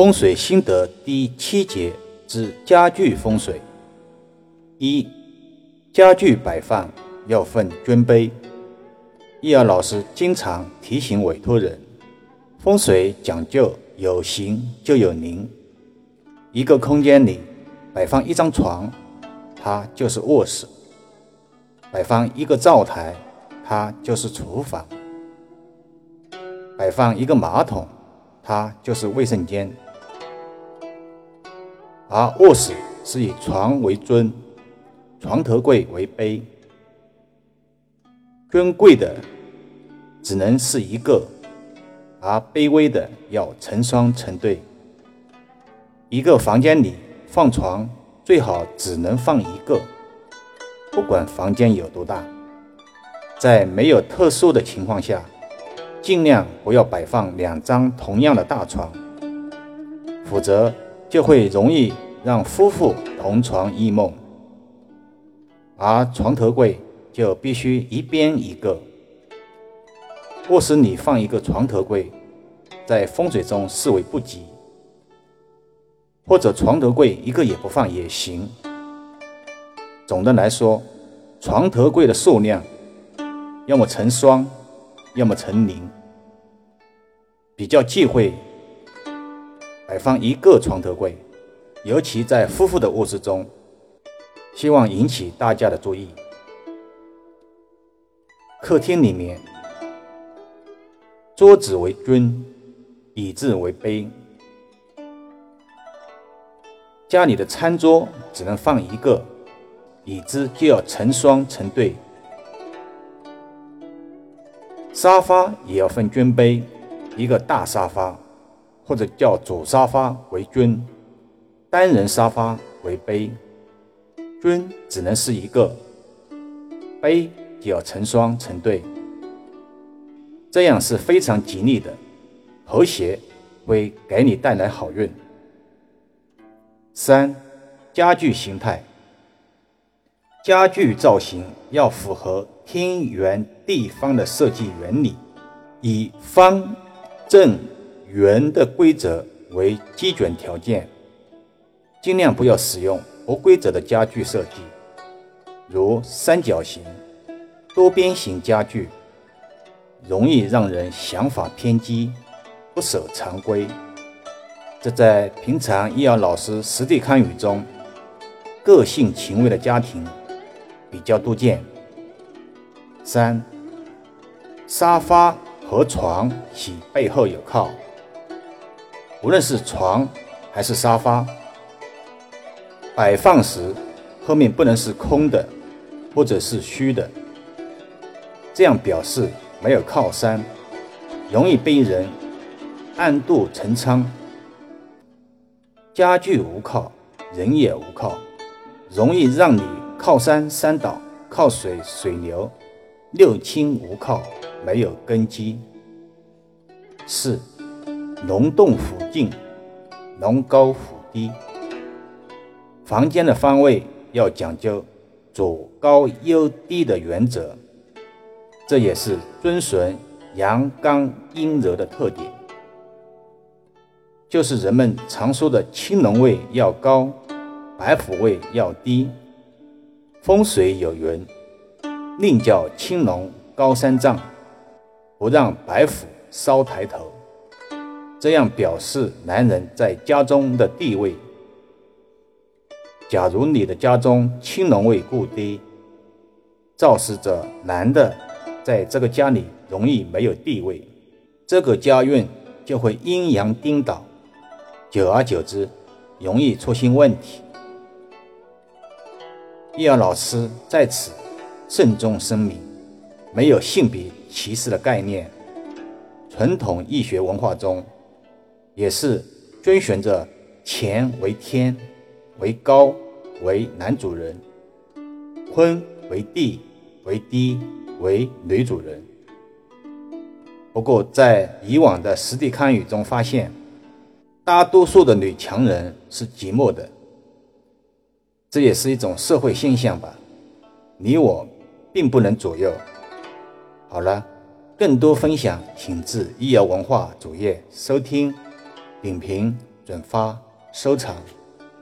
风水心得第七节之家具风水。一、家具摆放要分尊卑。易儿老师经常提醒委托人，风水讲究有形就有灵。一个空间里摆放一张床，它就是卧室；摆放一个灶台，它就是厨房；摆放一个马桶。它就是卫生间，而卧室是以床为尊，床头柜为卑。尊贵的只能是一个，而卑微的要成双成对。一个房间里放床，最好只能放一个，不管房间有多大，在没有特殊的情况下。尽量不要摆放两张同样的大床，否则就会容易让夫妇同床异梦。而床头柜就必须一边一个。卧室里放一个床头柜，在风水中视为不吉，或者床头柜一个也不放也行。总的来说，床头柜的数量要么成双。要么成零，比较忌讳摆放一个床头柜，尤其在夫妇的卧室中，希望引起大家的注意。客厅里面，桌子为尊，椅子为卑，家里的餐桌只能放一个，椅子就要成双成对。沙发也要分尊卑，一个大沙发或者叫主沙发为尊，单人沙发为卑。尊只能是一个，卑就要成双成对，这样是非常吉利的，和谐会给你带来好运。三，家具形态，家具造型要符合。天圆地方的设计原理，以方、正、圆的规则为基准条件，尽量不要使用不规则的家具设计，如三角形、多边形家具，容易让人想法偏激，不守常规。这在平常易遥老师实地看雨中，个性情味的家庭比较多见。三，沙发和床其背后有靠，无论是床还是沙发，摆放时后面不能是空的，或者是虚的，这样表示没有靠山，容易被人暗度陈仓。家具无靠，人也无靠，容易让你靠山山倒，靠水水流。六亲无靠，没有根基。四，龙洞虎进，龙高虎低。房间的方位要讲究左高右低的原则，这也是遵循阳刚阴柔的特点。就是人们常说的青龙位要高，白虎位要低。风水有云。另叫青龙高三丈，不让白虎稍抬头，这样表示男人在家中的地位。假如你的家中青龙位过低，昭示着男的在这个家里容易没有地位，这个家运就会阴阳颠倒，久而久之容易出现问题。易儿老师在此。慎重声明，没有性别歧视的概念。传统易学文化中，也是遵循着乾为天，为高为男主人，坤为地为低为女主人。不过，在以往的实地看雨中发现，大多数的女强人是寂寞的，这也是一种社会现象吧。你我。并不能左右。好了，更多分享，请至易瑶文化主页收听、点评、转。发、收藏。